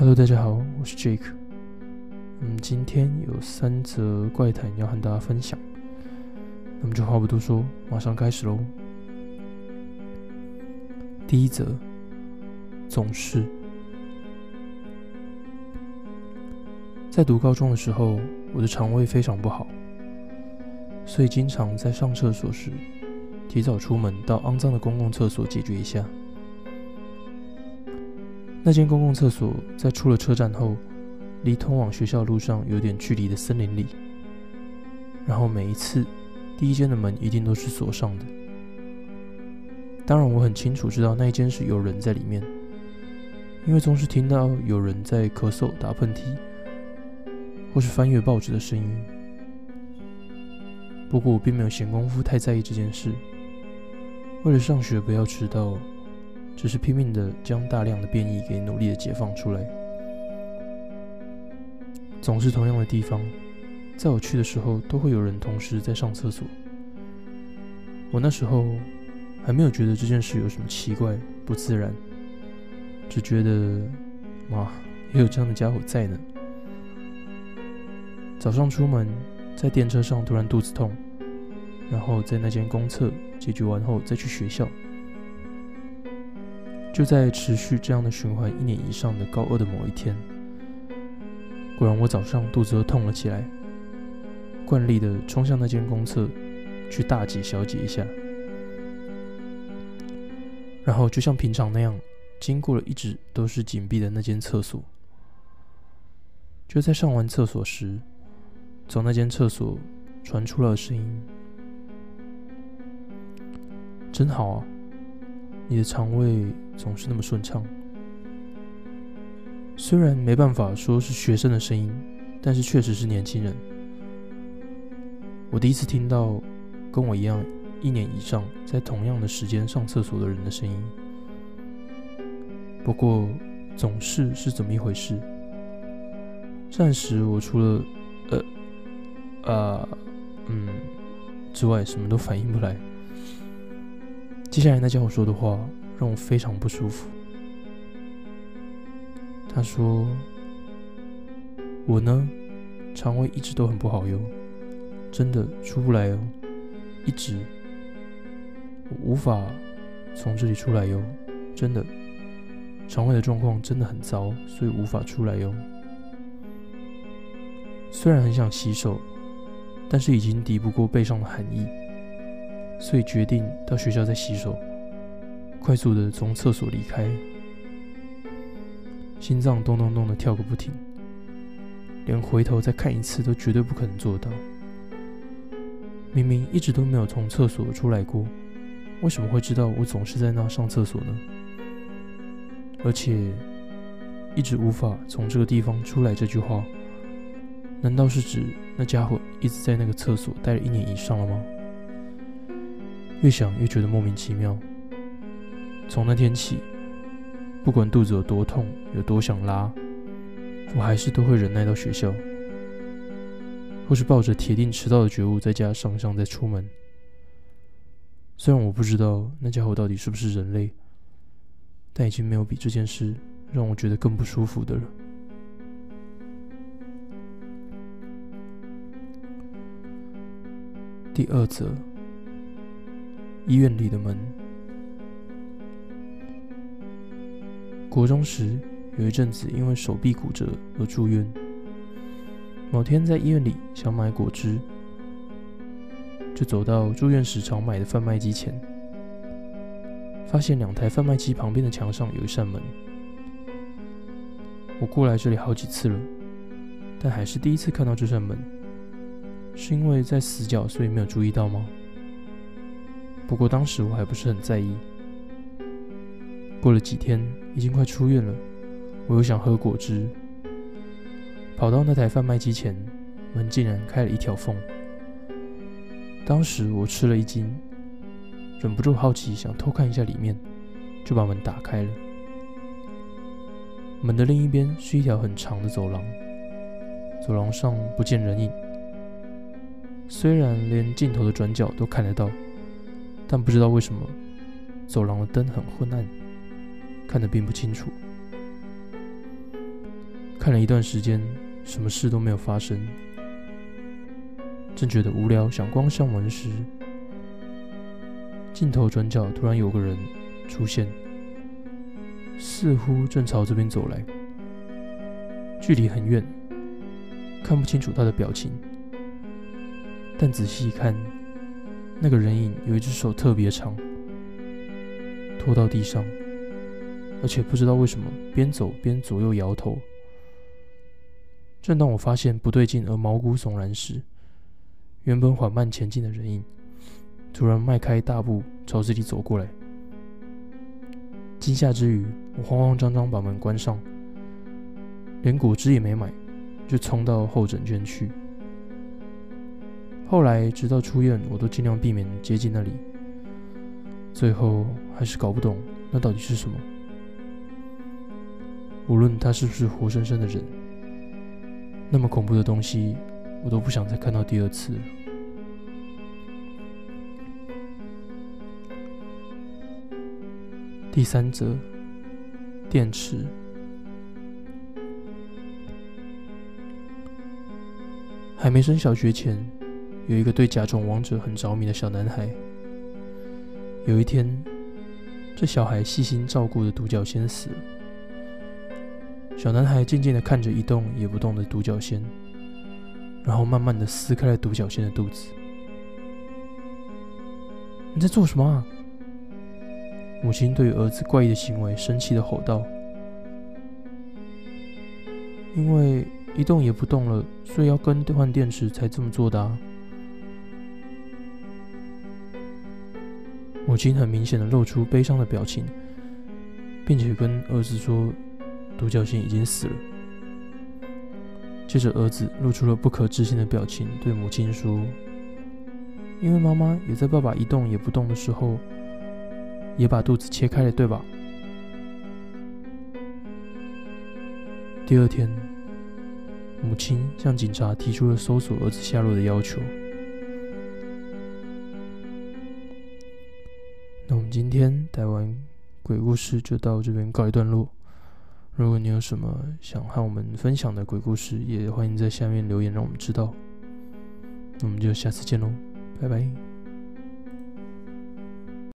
Hello，大家好，我是 Jake。嗯，今天有三则怪谈要和大家分享，那么就话不多说，马上开始喽。第一则，总是在读高中的时候，我的肠胃非常不好，所以经常在上厕所时提早出门到肮脏的公共厕所解决一下。那间公共厕所在出了车站后，离通往学校路上有点距离的森林里。然后每一次，第一间的门一定都是锁上的。当然，我很清楚知道那一间是有人在里面，因为总是听到有人在咳嗽、打喷嚏，或是翻阅报纸的声音。不过我并没有闲工夫太在意这件事，为了上学不要迟到。只是拼命的将大量的变异给努力的解放出来，总是同样的地方，在我去的时候都会有人同时在上厕所。我那时候还没有觉得这件事有什么奇怪不自然，只觉得，妈，也有这样的家伙在呢。早上出门，在电车上突然肚子痛，然后在那间公厕解决完后再去学校。就在持续这样的循环一年以上的高二的某一天，果然我早上肚子又痛了起来，惯例的冲向那间公厕去大解小解一下，然后就像平常那样，经过了一直都是紧闭的那间厕所。就在上完厕所时，从那间厕所传出了声音：“真好啊。”你的肠胃总是那么顺畅，虽然没办法说是学生的声音，但是确实是年轻人。我第一次听到跟我一样一年以上在同样的时间上厕所的人的声音。不过，总是是怎么一回事？暂时我除了呃啊嗯之外，什么都反应不来。接下来那家伙说的话让我非常不舒服。他说：“我呢，肠胃一直都很不好哟，真的出不来哦，一直，我无法从这里出来哟，真的，肠胃的状况真的很糟，所以无法出来哟。虽然很想洗手，但是已经敌不过背上的寒意。”所以决定到学校再洗手，快速的从厕所离开，心脏咚咚咚的跳个不停，连回头再看一次都绝对不可能做到。明明一直都没有从厕所出来过，为什么会知道我总是在那上厕所呢？而且一直无法从这个地方出来这句话，难道是指那家伙一直在那个厕所待了一年以上了吗？越想越觉得莫名其妙。从那天起，不管肚子有多痛，有多想拉，我还是都会忍耐到学校，或是抱着铁定迟到的觉悟，在家上上再出门。虽然我不知道那家伙到底是不是人类，但已经没有比这件事让我觉得更不舒服的了。第二则。医院里的门。国中时有一阵子因为手臂骨折而住院。某天在医院里想买果汁，就走到住院时常买的贩卖机前，发现两台贩卖机旁边的墙上有一扇门。我过来这里好几次了，但还是第一次看到这扇门。是因为在死角，所以没有注意到吗？不过当时我还不是很在意。过了几天，已经快出院了，我又想喝果汁，跑到那台贩卖机前，门竟然开了一条缝。当时我吃了一惊，忍不住好奇想偷看一下里面，就把门打开了。门的另一边是一条很长的走廊，走廊上不见人影，虽然连尽头的转角都看得到。但不知道为什么，走廊的灯很昏暗，看得并不清楚。看了一段时间，什么事都没有发生。正觉得无聊，想关上门时，镜头转角突然有个人出现，似乎正朝这边走来。距离很远，看不清楚他的表情，但仔细一看，那个人影有一只手特别长，拖到地上，而且不知道为什么边走边左右摇头。正当我发现不对劲而毛骨悚然时，原本缓慢前进的人影，突然迈开大步朝这里走过来。惊吓之余，我慌慌张张把门关上，连果汁也没买，就冲到候诊间去。后来直到出院，我都尽量避免接近那里。最后还是搞不懂那到底是什么。无论他是不是活生生的人，那么恐怖的东西。我都不想再看到第二次。第三则，电池。还没升小学前，有一个对甲虫王者很着迷的小男孩。有一天，这小孩细心照顾的独角仙死了。小男孩静静的看着一动也不动的独角仙。然后慢慢的撕开了独角仙的肚子。你在做什么啊？母亲对儿子怪异的行为生气的吼道：“因为一动也不动了，所以要更换电池才这么做的啊。”母亲很明显的露出悲伤的表情，并且跟儿子说：“独角仙已经死了。”接着，儿子露出了不可置信的表情，对母亲说：“因为妈妈也在爸爸一动也不动的时候，也把肚子切开了，对吧？”第二天，母亲向警察提出了搜索儿子下落的要求。那我们今天台湾鬼故事就到这边告一段落。如果你有什么想和我们分享的鬼故事，也欢迎在下面留言，让我们知道。那我们就下次见喽，拜拜。